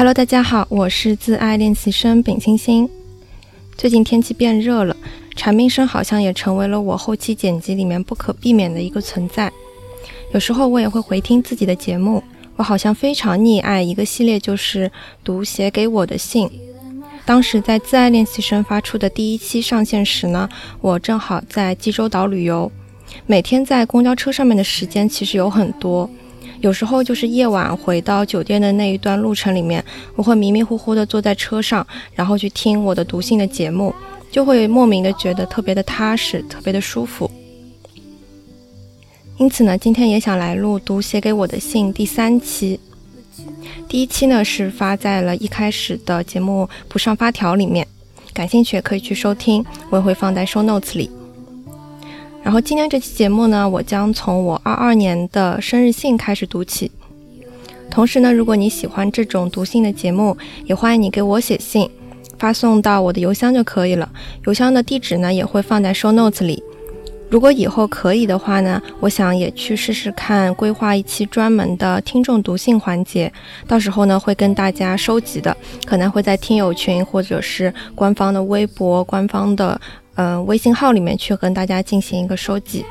Hello，大家好，我是自爱练习生丙星星。最近天气变热了，蝉鸣声好像也成为了我后期剪辑里面不可避免的一个存在。有时候我也会回听自己的节目，我好像非常溺爱一个系列，就是读写给我的信。当时在自爱练习生发出的第一期上线时呢，我正好在济州岛旅游，每天在公交车上面的时间其实有很多。有时候就是夜晚回到酒店的那一段路程里面，我会迷迷糊糊的坐在车上，然后去听我的读信的节目，就会莫名的觉得特别的踏实，特别的舒服。因此呢，今天也想来录读写给我的信第三期。第一期呢是发在了一开始的节目不上发条里面，感兴趣也可以去收听，我也会放在 show notes 里。然后今天这期节目呢，我将从我二二年的生日信开始读起。同时呢，如果你喜欢这种读信的节目，也欢迎你给我写信，发送到我的邮箱就可以了。邮箱的地址呢，也会放在 show notes 里。如果以后可以的话呢，我想也去试试看，规划一期专门的听众读信环节。到时候呢，会跟大家收集的，可能会在听友群或者是官方的微博、官方的。嗯，微信号里面去跟大家进行一个收集。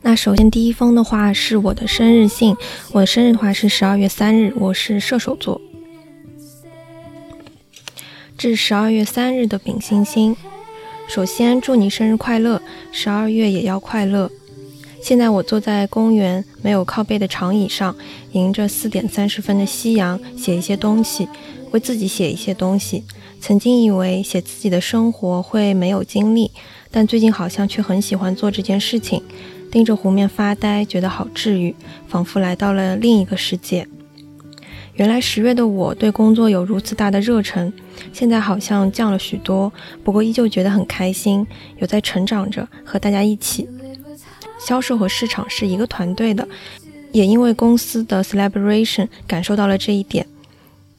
那首先第一封的话是我的生日信，我的生日的话是十二月三日，我是射手座。致十二月三日的丙星星，首先祝你生日快乐，十二月也要快乐。现在我坐在公园没有靠背的长椅上，迎着四点三十分的夕阳，写一些东西，为自己写一些东西。曾经以为写自己的生活会没有精力，但最近好像却很喜欢做这件事情。盯着湖面发呆，觉得好治愈，仿佛来到了另一个世界。原来十月的我对工作有如此大的热忱，现在好像降了许多，不过依旧觉得很开心，有在成长着，和大家一起。销售和市场是一个团队的，也因为公司的 celebration 感受到了这一点。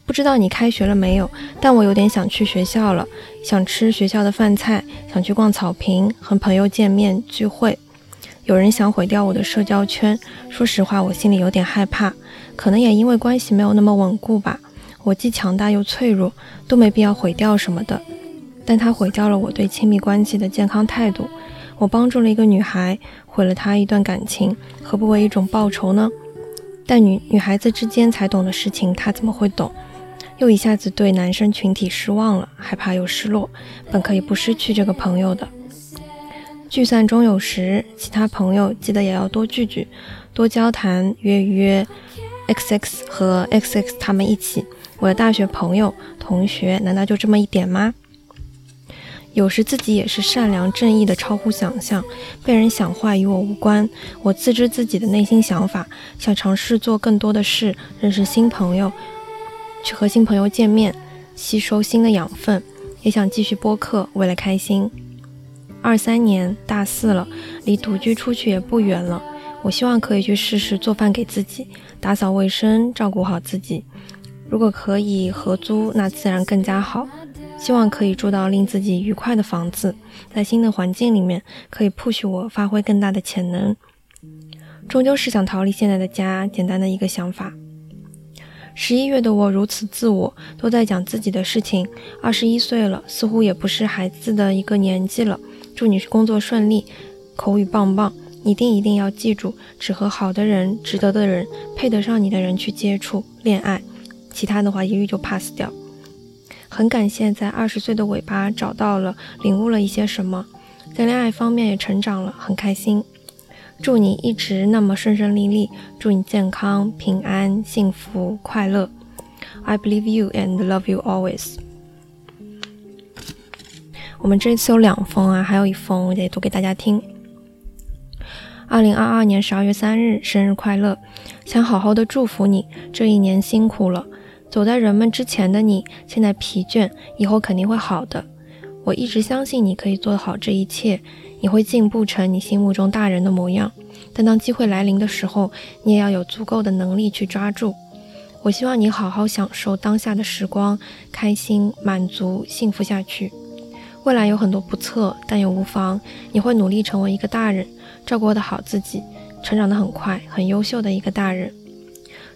不知道你开学了没有？但我有点想去学校了，想吃学校的饭菜，想去逛草坪，和朋友见面聚会。有人想毁掉我的社交圈，说实话，我心里有点害怕。可能也因为关系没有那么稳固吧。我既强大又脆弱，都没必要毁掉什么的。但他毁掉了我对亲密关系的健康态度。我帮助了一个女孩。毁了他一段感情，何不为一种报酬呢？但女女孩子之间才懂的事情，他怎么会懂？又一下子对男生群体失望了，害怕又失落。本可以不失去这个朋友的。聚散终有时，其他朋友记得也要多聚聚，多交谈，约约。X X 和 X X 他们一起，我的大学朋友、同学，难道就这么一点吗？有时自己也是善良正义的，超乎想象。被人想坏与我无关，我自知自己的内心想法，想尝试做更多的事，认识新朋友，去和新朋友见面，吸收新的养分，也想继续播客，为了开心。二三年大四了，离独居出去也不远了。我希望可以去试试做饭给自己，打扫卫生，照顾好自己。如果可以合租，那自然更加好。希望可以住到令自己愉快的房子，在新的环境里面可以 push 我发挥更大的潜能。终究是想逃离现在的家，简单的一个想法。十一月的我如此自我，都在讲自己的事情。二十一岁了，似乎也不是孩子的一个年纪了。祝你工作顺利，口语棒棒，一定一定要记住，只和好的人、值得的人、配得上你的人去接触、恋爱，其他的话一律就 pass 掉。很感谢在二十岁的尾巴找到了、领悟了一些什么，在恋爱方面也成长了，很开心。祝你一直那么顺顺利利，祝你健康、平安、幸福、快乐。I believe you and love you always。我们这次有两封啊，还有一封我得读给大家听。二零二二年十二月三日，生日快乐！想好好的祝福你，这一年辛苦了。走在人们之前的你，现在疲倦，以后肯定会好的。我一直相信你可以做好这一切，你会进步成你心目中大人的模样。但当机会来临的时候，你也要有足够的能力去抓住。我希望你好好享受当下的时光，开心、满足、幸福下去。未来有很多不测，但也无妨。你会努力成为一个大人，照顾得好自己，成长得很快，很优秀的一个大人。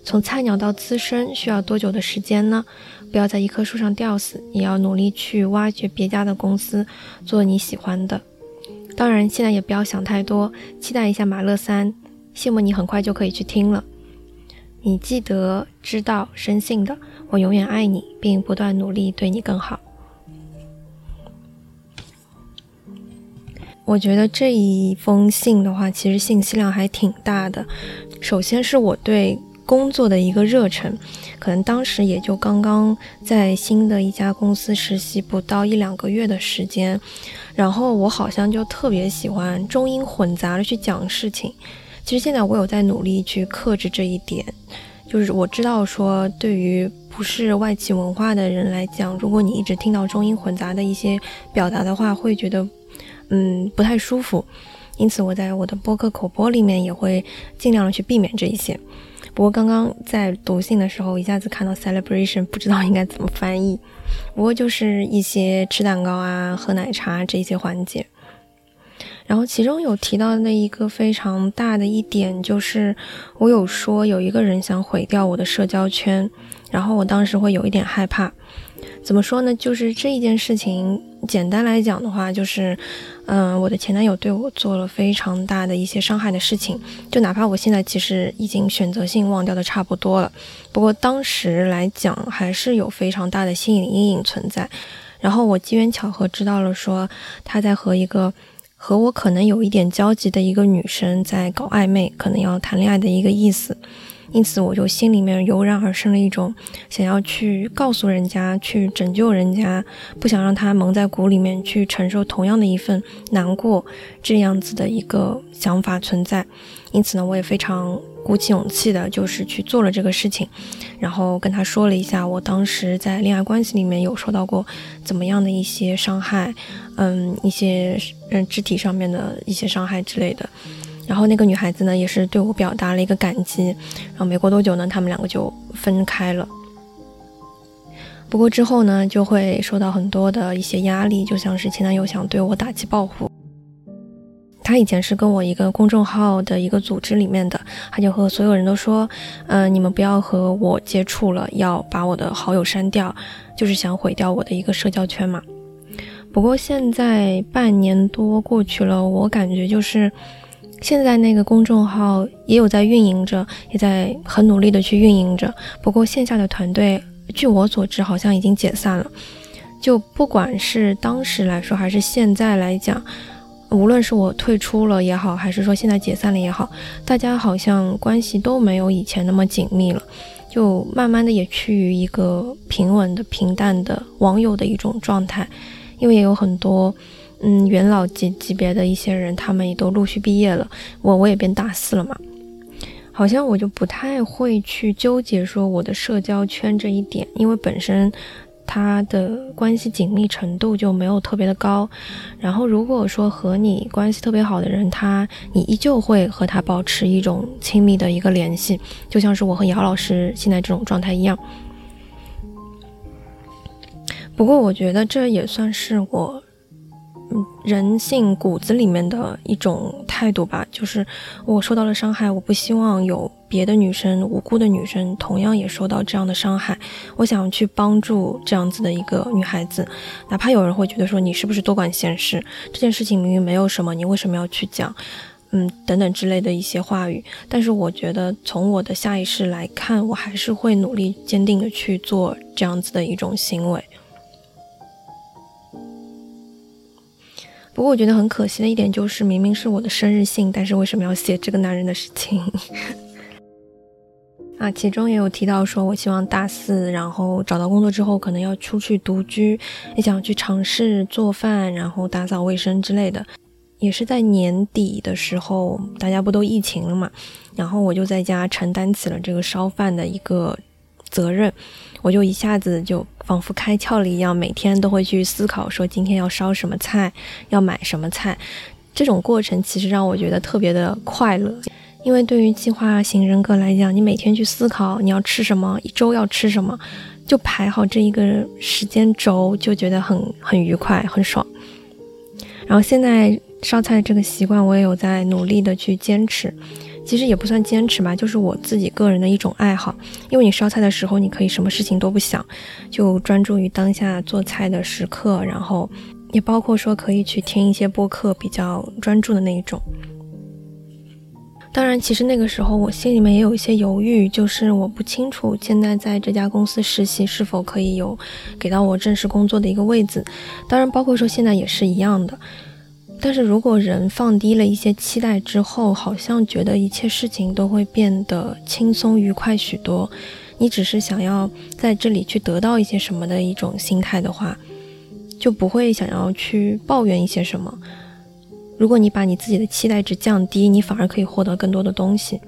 从菜鸟到资深需要多久的时间呢？不要在一棵树上吊死，也要努力去挖掘别家的公司，做你喜欢的。当然，现在也不要想太多，期待一下马勒三，羡慕你很快就可以去听了。你记得、知道、深信的，我永远爱你，并不断努力对你更好。我觉得这一封信的话，其实信息量还挺大的。首先是我对工作的一个热忱，可能当时也就刚刚在新的一家公司实习不到一两个月的时间，然后我好像就特别喜欢中英混杂的去讲事情。其实现在我有在努力去克制这一点，就是我知道说，对于不是外企文化的人来讲，如果你一直听到中英混杂的一些表达的话，会觉得。嗯，不太舒服，因此我在我的播客口播里面也会尽量的去避免这一些。不过刚刚在读信的时候，一下子看到 celebration，不知道应该怎么翻译。不过就是一些吃蛋糕啊、喝奶茶这些环节。然后其中有提到的一个非常大的一点，就是我有说有一个人想毁掉我的社交圈，然后我当时会有一点害怕。怎么说呢？就是这一件事情，简单来讲的话，就是，嗯，我的前男友对我做了非常大的一些伤害的事情。就哪怕我现在其实已经选择性忘掉的差不多了，不过当时来讲还是有非常大的心理阴影存在。然后我机缘巧合知道了，说他在和一个和我可能有一点交集的一个女生在搞暧昧，可能要谈恋爱的一个意思。因此，我就心里面油然而生了一种想要去告诉人家、去拯救人家，不想让他蒙在鼓里面去承受同样的一份难过这样子的一个想法存在。因此呢，我也非常鼓起勇气的，就是去做了这个事情，然后跟他说了一下我当时在恋爱关系里面有受到过怎么样的一些伤害，嗯，一些嗯肢体上面的一些伤害之类的。然后那个女孩子呢，也是对我表达了一个感激。然后没过多久呢，他们两个就分开了。不过之后呢，就会受到很多的一些压力，就像是前男友想对我打击报复。他以前是跟我一个公众号的一个组织里面的，他就和所有人都说，嗯，你们不要和我接触了，要把我的好友删掉，就是想毁掉我的一个社交圈嘛。不过现在半年多过去了，我感觉就是。现在那个公众号也有在运营着，也在很努力的去运营着。不过线下的团队，据我所知，好像已经解散了。就不管是当时来说，还是现在来讲，无论是我退出了也好，还是说现在解散了也好，大家好像关系都没有以前那么紧密了，就慢慢的也趋于一个平稳的、平淡的网友的一种状态，因为也有很多。嗯，元老级级别的一些人，他们也都陆续毕业了。我我也变大四了嘛，好像我就不太会去纠结说我的社交圈这一点，因为本身他的关系紧密程度就没有特别的高。然后如果说和你关系特别好的人，他你依旧会和他保持一种亲密的一个联系，就像是我和姚老师现在这种状态一样。不过我觉得这也算是我。人性骨子里面的一种态度吧，就是我受到了伤害，我不希望有别的女生、无辜的女生同样也受到这样的伤害。我想去帮助这样子的一个女孩子，哪怕有人会觉得说你是不是多管闲事，这件事情明明没有什么，你为什么要去讲？嗯，等等之类的一些话语。但是我觉得从我的下意识来看，我还是会努力坚定的去做这样子的一种行为。不过我觉得很可惜的一点就是，明明是我的生日信，但是为什么要写这个男人的事情？啊，其中也有提到说，我希望大四，然后找到工作之后，可能要出去独居，也想去尝试做饭，然后打扫卫生之类的。也是在年底的时候，大家不都疫情了嘛，然后我就在家承担起了这个烧饭的一个责任。我就一下子就仿佛开窍了一样，每天都会去思考说今天要烧什么菜，要买什么菜。这种过程其实让我觉得特别的快乐，因为对于计划型人格来讲，你每天去思考你要吃什么，一周要吃什么，就排好这一个时间轴，就觉得很很愉快，很爽。然后现在烧菜这个习惯，我也有在努力的去坚持。其实也不算坚持吧，就是我自己个人的一种爱好。因为你烧菜的时候，你可以什么事情都不想，就专注于当下做菜的时刻，然后也包括说可以去听一些播客，比较专注的那一种。当然，其实那个时候我心里面也有一些犹豫，就是我不清楚现在在这家公司实习是否可以有给到我正式工作的一个位置。当然，包括说现在也是一样的。但是如果人放低了一些期待之后，好像觉得一切事情都会变得轻松愉快许多。你只是想要在这里去得到一些什么的一种心态的话，就不会想要去抱怨一些什么。如果你把你自己的期待值降低，你反而可以获得更多的东西。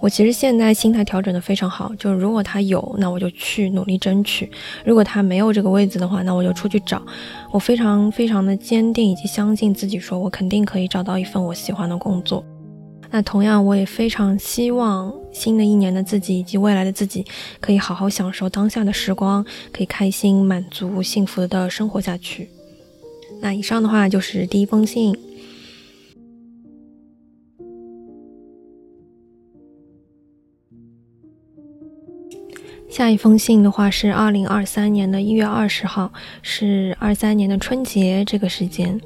我其实现在心态调整的非常好，就是如果他有，那我就去努力争取；如果他没有这个位置的话，那我就出去找。我非常非常的坚定以及相信自己，说我肯定可以找到一份我喜欢的工作。那同样，我也非常希望新的一年的自己以及未来的自己，可以好好享受当下的时光，可以开心、满足、幸福的生活下去。那以上的话就是第一封信。下一封信的话是二零二三年的一月二十号，是二三年的春节这个时间。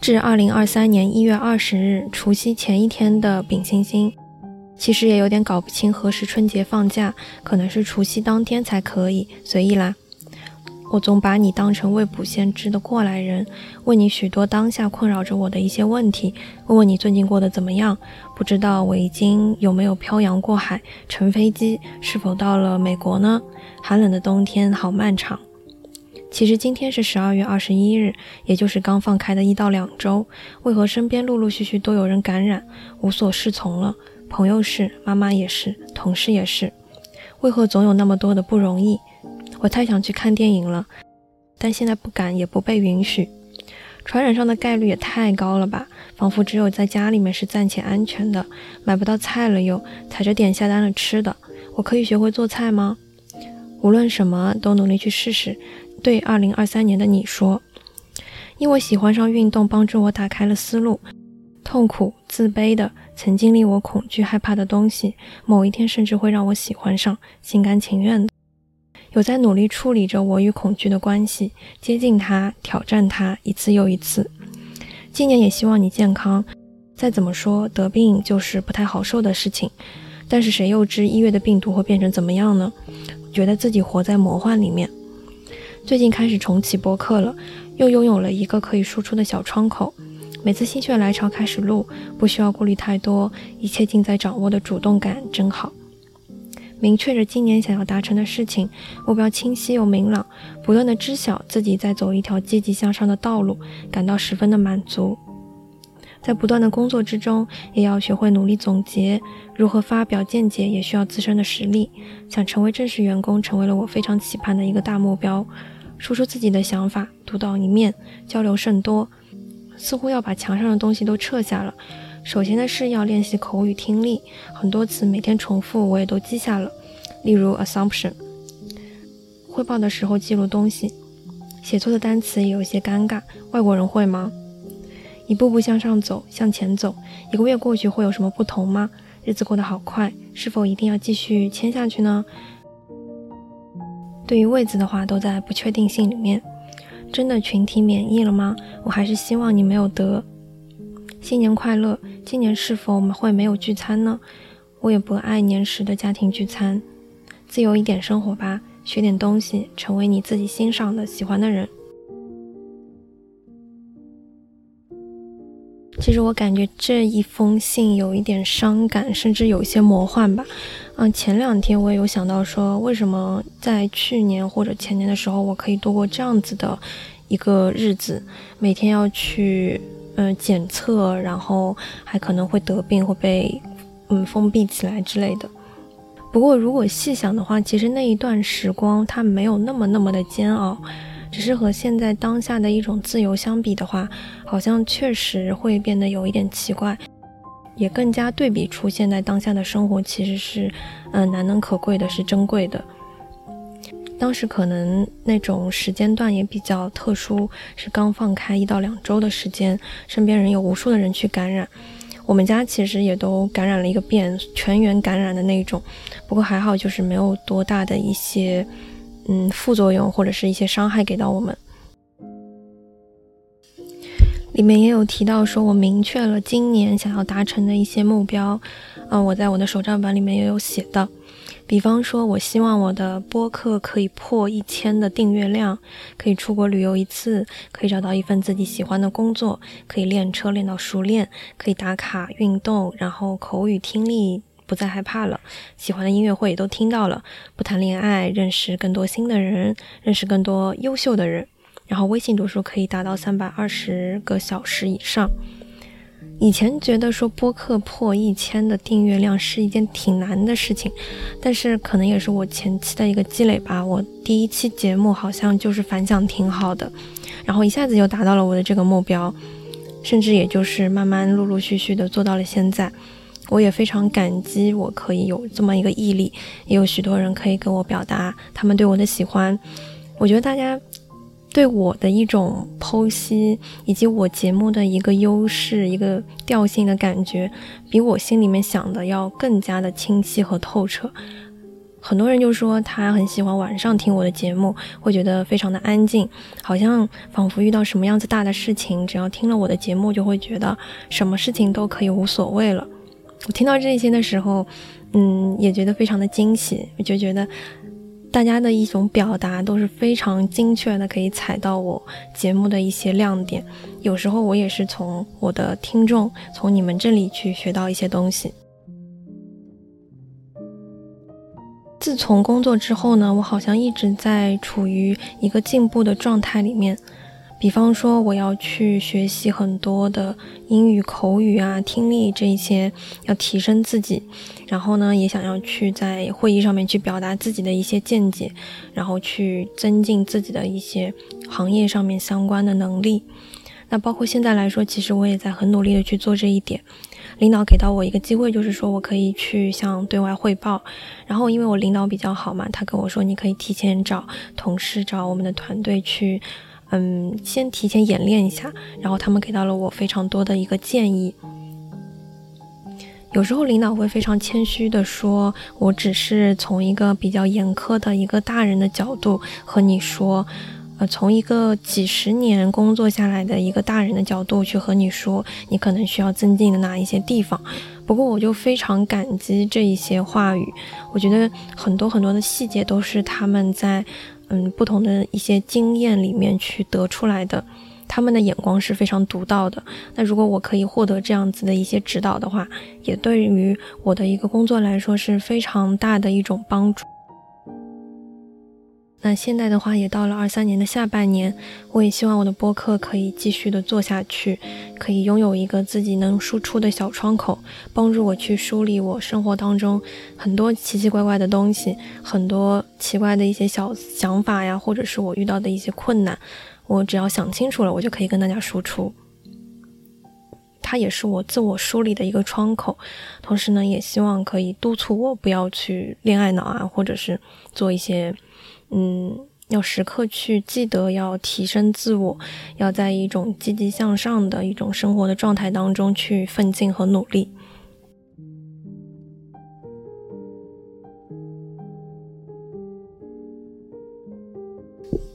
至二零二三年一月二十日除夕前一天的丙星星，其实也有点搞不清何时春节放假，可能是除夕当天才可以，随意啦。我总把你当成未卜先知的过来人，问你许多当下困扰着我的一些问题，问问你最近过得怎么样？不知道我已经有没有漂洋过海，乘飞机，是否到了美国呢？寒冷的冬天好漫长。其实今天是十二月二十一日，也就是刚放开的一到两周，为何身边陆陆续续都有人感染，无所适从了？朋友是，妈妈也是，同事也是，为何总有那么多的不容易？我太想去看电影了，但现在不敢，也不被允许。传染上的概率也太高了吧？仿佛只有在家里面是暂且安全的。买不到菜了，又踩着点下单了吃的。我可以学会做菜吗？无论什么都努力去试试。对二零二三年的你说，因为喜欢上运动，帮助我打开了思路。痛苦、自卑的，曾经令我恐惧、害怕的东西，某一天甚至会让我喜欢上，心甘情愿的。有在努力处理着我与恐惧的关系，接近它，挑战它，一次又一次。今年也希望你健康。再怎么说，得病就是不太好受的事情。但是谁又知一月的病毒会变成怎么样呢？觉得自己活在魔幻里面。最近开始重启播客了，又拥有了一个可以输出的小窗口。每次心血来潮开始录，不需要顾虑太多，一切尽在掌握的主动感真好。明确着今年想要达成的事情，目标清晰又明朗，不断的知晓自己在走一条积极向上的道路，感到十分的满足。在不断的工作之中，也要学会努力总结，如何发表见解也需要自身的实力。想成为正式员工，成为了我非常期盼的一个大目标。说出自己的想法，独当一面，交流甚多，似乎要把墙上的东西都撤下了。首先的是要练习口语听力，很多词每天重复，我也都记下了。例如 assumption，汇报的时候记录东西，写错的单词也有些尴尬。外国人会吗？一步步向上走，向前走，一个月过去会有什么不同吗？日子过得好快，是否一定要继续签下去呢？对于位子的话，都在不确定性里面。真的群体免疫了吗？我还是希望你没有得。新年快乐！今年是否我们会没有聚餐呢？我也不爱年时的家庭聚餐，自由一点生活吧，学点东西，成为你自己欣赏的、喜欢的人。其实我感觉这一封信有一点伤感，甚至有一些魔幻吧。嗯，前两天我也有想到说，为什么在去年或者前年的时候，我可以度过这样子的一个日子，每天要去。嗯，检测，然后还可能会得病，会被嗯封闭起来之类的。不过如果细想的话，其实那一段时光它没有那么那么的煎熬，只是和现在当下的一种自由相比的话，好像确实会变得有一点奇怪，也更加对比出现在当下的生活其实是嗯难能可贵的，是珍贵的。当时可能那种时间段也比较特殊，是刚放开一到两周的时间，身边人有无数的人去感染，我们家其实也都感染了一个遍，全员感染的那种。不过还好，就是没有多大的一些嗯副作用或者是一些伤害给到我们。里面也有提到说，我明确了今年想要达成的一些目标，嗯，我在我的手账本里面也有写到。比方说，我希望我的播客可以破一千的订阅量，可以出国旅游一次，可以找到一份自己喜欢的工作，可以练车练到熟练，可以打卡运动，然后口语听力不再害怕了，喜欢的音乐会也都听到了，不谈恋爱，认识更多新的人，认识更多优秀的人。然后微信读书可以达到三百二十个小时以上。以前觉得说播客破一千的订阅量是一件挺难的事情，但是可能也是我前期的一个积累吧。我第一期节目好像就是反响挺好的，然后一下子就达到了我的这个目标，甚至也就是慢慢陆陆续续的做到了现在。我也非常感激我可以有这么一个毅力，也有许多人可以跟我表达他们对我的喜欢。我觉得大家。对我的一种剖析，以及我节目的一个优势、一个调性的感觉，比我心里面想的要更加的清晰和透彻。很多人就说他很喜欢晚上听我的节目，会觉得非常的安静，好像仿佛遇到什么样子大的事情，只要听了我的节目，就会觉得什么事情都可以无所谓了。我听到这些的时候，嗯，也觉得非常的惊喜，我就觉得。大家的一种表达都是非常精确的，可以踩到我节目的一些亮点。有时候我也是从我的听众，从你们这里去学到一些东西。自从工作之后呢，我好像一直在处于一个进步的状态里面。比方说，我要去学习很多的英语口语啊、听力这些，要提升自己。然后呢，也想要去在会议上面去表达自己的一些见解，然后去增进自己的一些行业上面相关的能力。那包括现在来说，其实我也在很努力的去做这一点。领导给到我一个机会，就是说我可以去向对外汇报。然后因为我领导比较好嘛，他跟我说，你可以提前找同事、找我们的团队去。嗯，先提前演练一下，然后他们给到了我非常多的一个建议。有时候领导会非常谦虚的说：“我只是从一个比较严苛的一个大人的角度和你说，呃，从一个几十年工作下来的一个大人的角度去和你说，你可能需要增进的哪一些地方。”不过我就非常感激这一些话语，我觉得很多很多的细节都是他们在。嗯，不同的一些经验里面去得出来的，他们的眼光是非常独到的。那如果我可以获得这样子的一些指导的话，也对于我的一个工作来说是非常大的一种帮助。那现在的话也到了二三年的下半年，我也希望我的播客可以继续的做下去，可以拥有一个自己能输出的小窗口，帮助我去梳理我生活当中很多奇奇怪怪的东西，很多奇怪的一些小想法呀，或者是我遇到的一些困难，我只要想清楚了，我就可以跟大家输出。它也是我自我梳理的一个窗口，同时呢，也希望可以督促我不要去恋爱脑啊，或者是做一些。嗯，要时刻去记得要提升自我，要在一种积极向上的一种生活的状态当中去奋进和努力。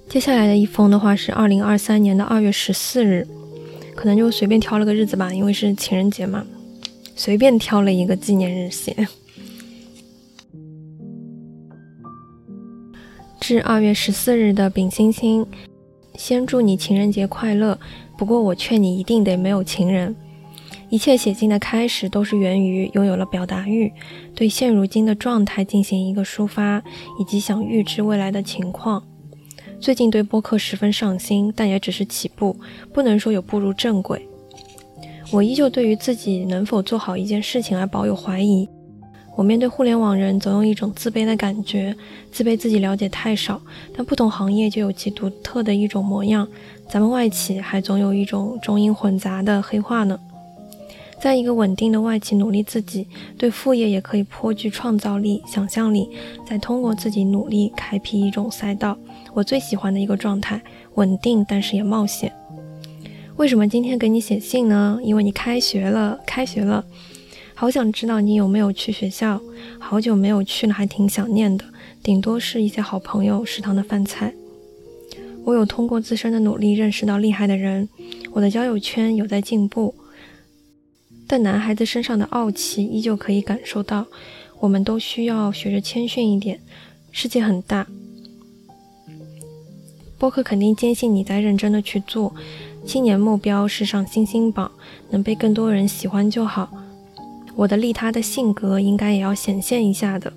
接下来的一封的话是二零二三年的二月十四日，可能就随便挑了个日子吧，因为是情人节嘛，随便挑了一个纪念日写。至二月十四日的丙星星，先祝你情人节快乐。不过我劝你一定得没有情人。一切写进的开始都是源于拥有了表达欲，对现如今的状态进行一个抒发，以及想预知未来的情况。最近对播客十分上心，但也只是起步，不能说有步入正轨。我依旧对于自己能否做好一件事情而保有怀疑。我面对互联网人，总有一种自卑的感觉，自卑自己了解太少。但不同行业就有其独特的一种模样，咱们外企还总有一种中英混杂的黑话呢。在一个稳定的外企努力自己，对副业也可以颇具创造力、想象力，再通过自己努力开辟一种赛道。我最喜欢的一个状态，稳定但是也冒险。为什么今天给你写信呢？因为你开学了，开学了，好想知道你有没有去学校，好久没有去了，还挺想念的。顶多是一些好朋友食堂的饭菜。我有通过自身的努力认识到厉害的人，我的交友圈有在进步。但男孩子身上的傲气依旧可以感受到，我们都需要学着谦逊一点。世界很大，播客肯定坚信你在认真的去做。青年目标是上星星榜，能被更多人喜欢就好。我的利他的性格应该也要显现一下的。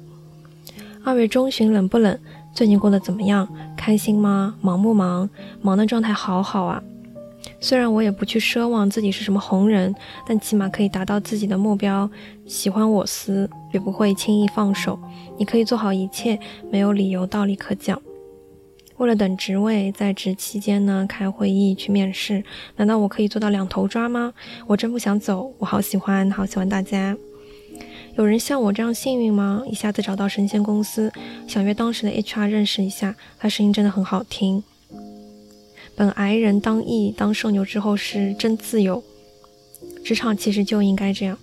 二月中旬冷不冷？最近过得怎么样？开心吗？忙不忙？忙的状态好好啊。虽然我也不去奢望自己是什么红人，但起码可以达到自己的目标。喜欢我司，绝不会轻易放手。你可以做好一切，没有理由道理可讲。为了等职位，在职期间呢，开会议去面试，难道我可以做到两头抓吗？我真不想走，我好喜欢，好喜欢大家。有人像我这样幸运吗？一下子找到神仙公司，想约当时的 HR 认识一下，他声音真的很好听。本挨人当义当社牛之后是真自由，职场其实就应该这样。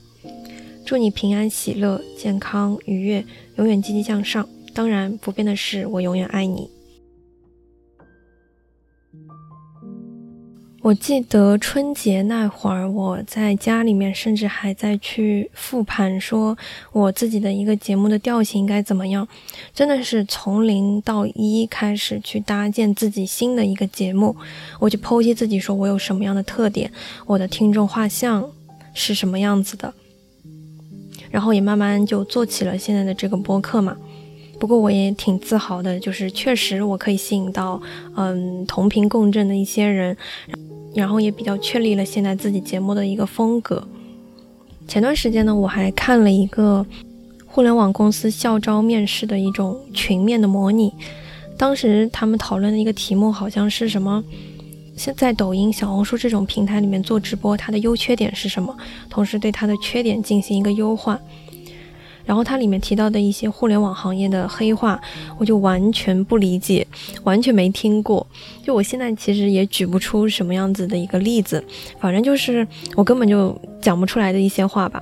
祝你平安喜乐、健康愉悦，永远积极向上。当然不变的是，我永远爱你。我记得春节那会儿，我在家里面，甚至还在去复盘，说我自己的一个节目的调性应该怎么样，真的是从零到一开始去搭建自己新的一个节目，我就剖析自己，说我有什么样的特点，我的听众画像是什么样子的，然后也慢慢就做起了现在的这个播客嘛。不过我也挺自豪的，就是确实我可以吸引到嗯同频共振的一些人。然后也比较确立了现在自己节目的一个风格。前段时间呢，我还看了一个互联网公司校招面试的一种群面的模拟，当时他们讨论的一个题目好像是什么，现在抖音、小红书这种平台里面做直播，它的优缺点是什么？同时对它的缺点进行一个优化。然后它里面提到的一些互联网行业的黑话，我就完全不理解，完全没听过。就我现在其实也举不出什么样子的一个例子，反正就是我根本就讲不出来的一些话吧。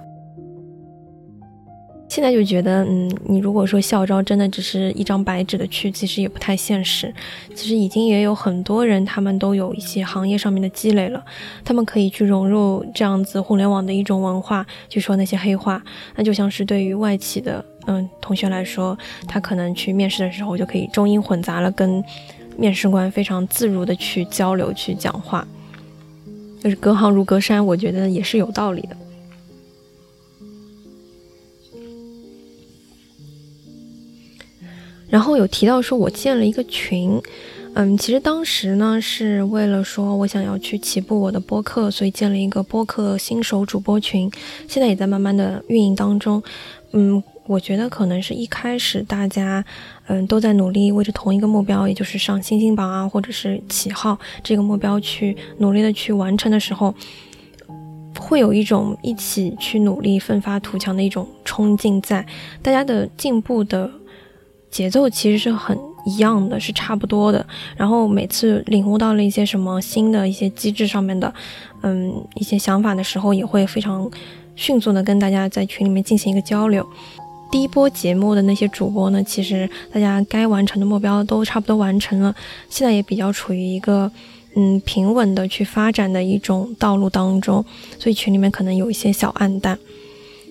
现在就觉得，嗯，你如果说校招真的只是一张白纸的去，其实也不太现实。其实已经也有很多人，他们都有一些行业上面的积累了，他们可以去融入这样子互联网的一种文化，去说那些黑话。那就像是对于外企的，嗯，同学来说，他可能去面试的时候就可以中英混杂了，跟面试官非常自如的去交流、去讲话，就是隔行如隔山，我觉得也是有道理的。然后有提到说，我建了一个群，嗯，其实当时呢是为了说我想要去起步我的播客，所以建了一个播客新手主播群，现在也在慢慢的运营当中。嗯，我觉得可能是一开始大家，嗯，都在努力为着同一个目标，也就是上星星榜啊，或者是起号这个目标去努力的去完成的时候，会有一种一起去努力、奋发图强的一种冲劲在，大家的进步的。节奏其实是很一样的，是差不多的。然后每次领悟到了一些什么新的一些机制上面的，嗯，一些想法的时候，也会非常迅速的跟大家在群里面进行一个交流。第一波节目的那些主播呢，其实大家该完成的目标都差不多完成了，现在也比较处于一个嗯平稳的去发展的一种道路当中，所以群里面可能有一些小暗淡。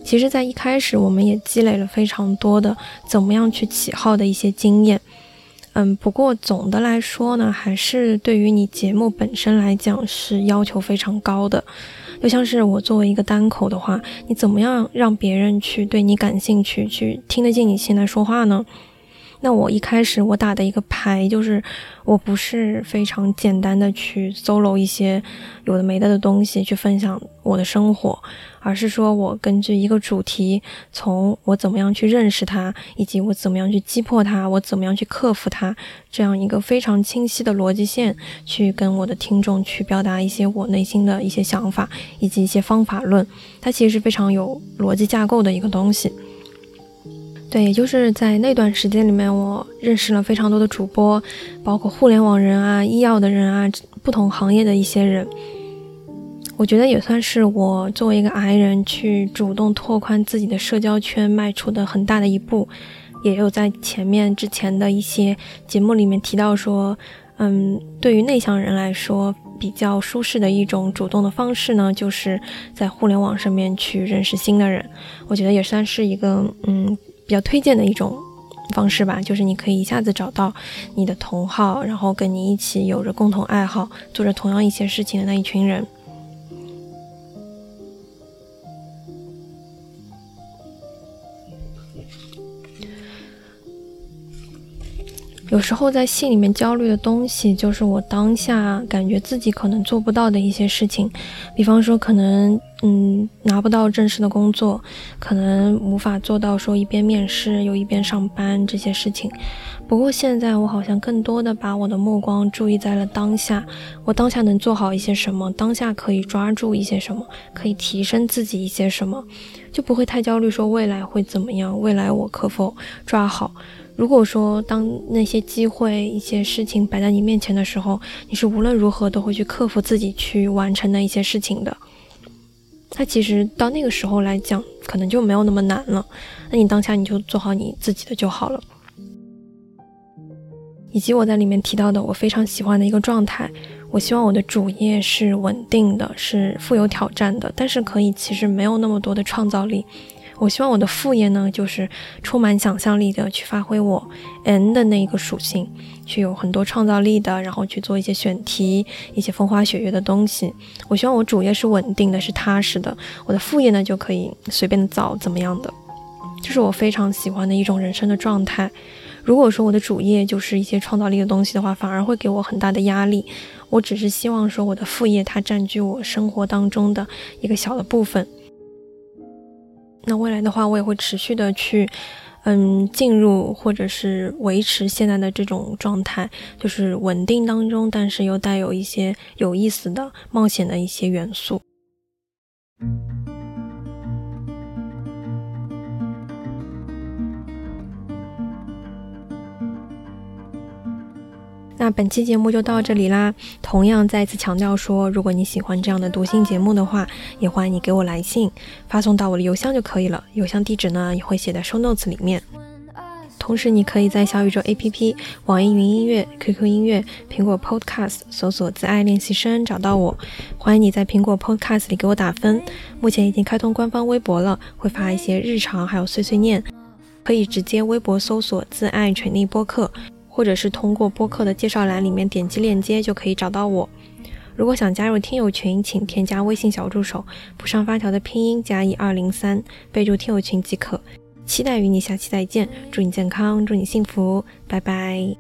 其实，在一开始，我们也积累了非常多的怎么样去起号的一些经验。嗯，不过总的来说呢，还是对于你节目本身来讲是要求非常高的。就像是我作为一个单口的话，你怎么样让别人去对你感兴趣，去听得进你现在说话呢？那我一开始我打的一个牌就是，我不是非常简单的去 solo 一些有的没的的东西去分享我的生活，而是说我根据一个主题，从我怎么样去认识它，以及我怎么样去击破它，我怎么样去克服它，这样一个非常清晰的逻辑线，去跟我的听众去表达一些我内心的一些想法，以及一些方法论，它其实是非常有逻辑架构的一个东西。对，也就是在那段时间里面，我认识了非常多的主播，包括互联网人啊、医药的人啊，不同行业的一些人。我觉得也算是我作为一个癌人去主动拓宽自己的社交圈迈出的很大的一步。也有在前面之前的一些节目里面提到说，嗯，对于内向人来说，比较舒适的一种主动的方式呢，就是在互联网上面去认识新的人。我觉得也算是一个，嗯。比较推荐的一种方式吧，就是你可以一下子找到你的同好，然后跟你一起有着共同爱好、做着同样一些事情的那一群人。有时候在信里面焦虑的东西，就是我当下感觉自己可能做不到的一些事情，比方说可能。嗯，拿不到正式的工作，可能无法做到说一边面试又一边上班这些事情。不过现在我好像更多的把我的目光注意在了当下，我当下能做好一些什么，当下可以抓住一些什么，可以提升自己一些什么，就不会太焦虑说未来会怎么样，未来我可否抓好。如果说当那些机会、一些事情摆在你面前的时候，你是无论如何都会去克服自己去完成那一些事情的。它其实到那个时候来讲，可能就没有那么难了。那你当下你就做好你自己的就好了。以及我在里面提到的，我非常喜欢的一个状态，我希望我的主业是稳定的，是富有挑战的，但是可以其实没有那么多的创造力。我希望我的副业呢，就是充满想象力的去发挥我 N 的那一个属性，去有很多创造力的，然后去做一些选题、一些风花雪月的东西。我希望我主业是稳定的，是踏实的，我的副业呢就可以随便的造怎么样的，这是我非常喜欢的一种人生的状态。如果说我的主业就是一些创造力的东西的话，反而会给我很大的压力。我只是希望说我的副业它占据我生活当中的一个小的部分。那未来的话，我也会持续的去，嗯，进入或者是维持现在的这种状态，就是稳定当中，但是又带有一些有意思的冒险的一些元素。那本期节目就到这里啦。同样再次强调说，如果你喜欢这样的读心节目的话，也欢迎你给我来信，发送到我的邮箱就可以了。邮箱地址呢也会写在 show notes 里面。同时，你可以在小宇宙 APP、网易云音乐、QQ 音乐、苹果 Podcast 搜索“自爱练习生”找到我。欢迎你在苹果 Podcast 里给我打分。目前已经开通官方微博了，会发一些日常还有碎碎念，可以直接微博搜索“自爱全力播客”。或者是通过播客的介绍栏里面点击链接就可以找到我。如果想加入听友群，请添加微信小助手“不上发条”的拼音加一二零三，备注听友群即可。期待与你下期再见，祝你健康，祝你幸福，拜拜。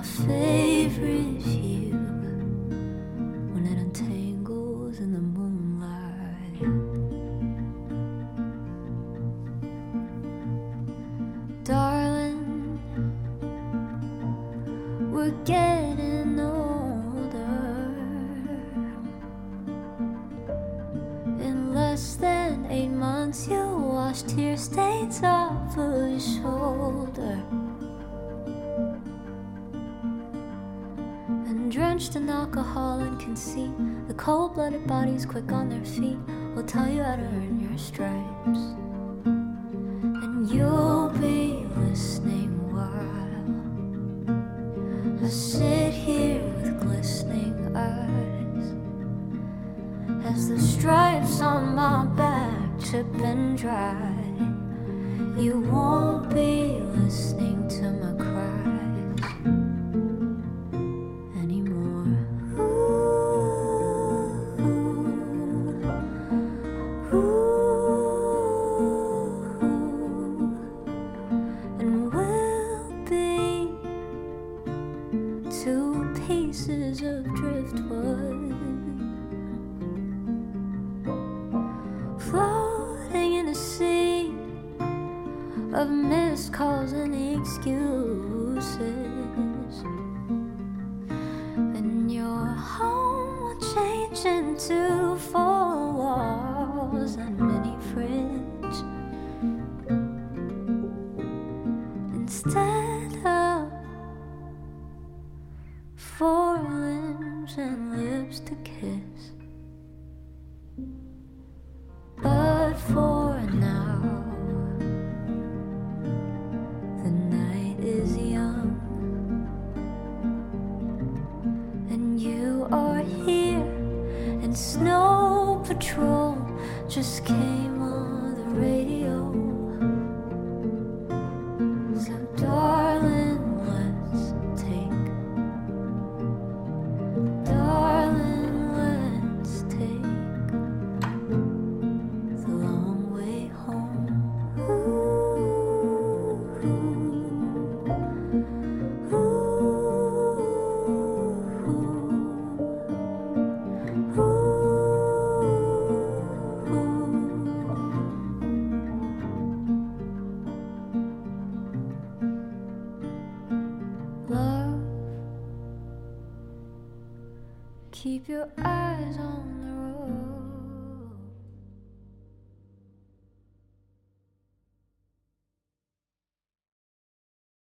my face. Just came on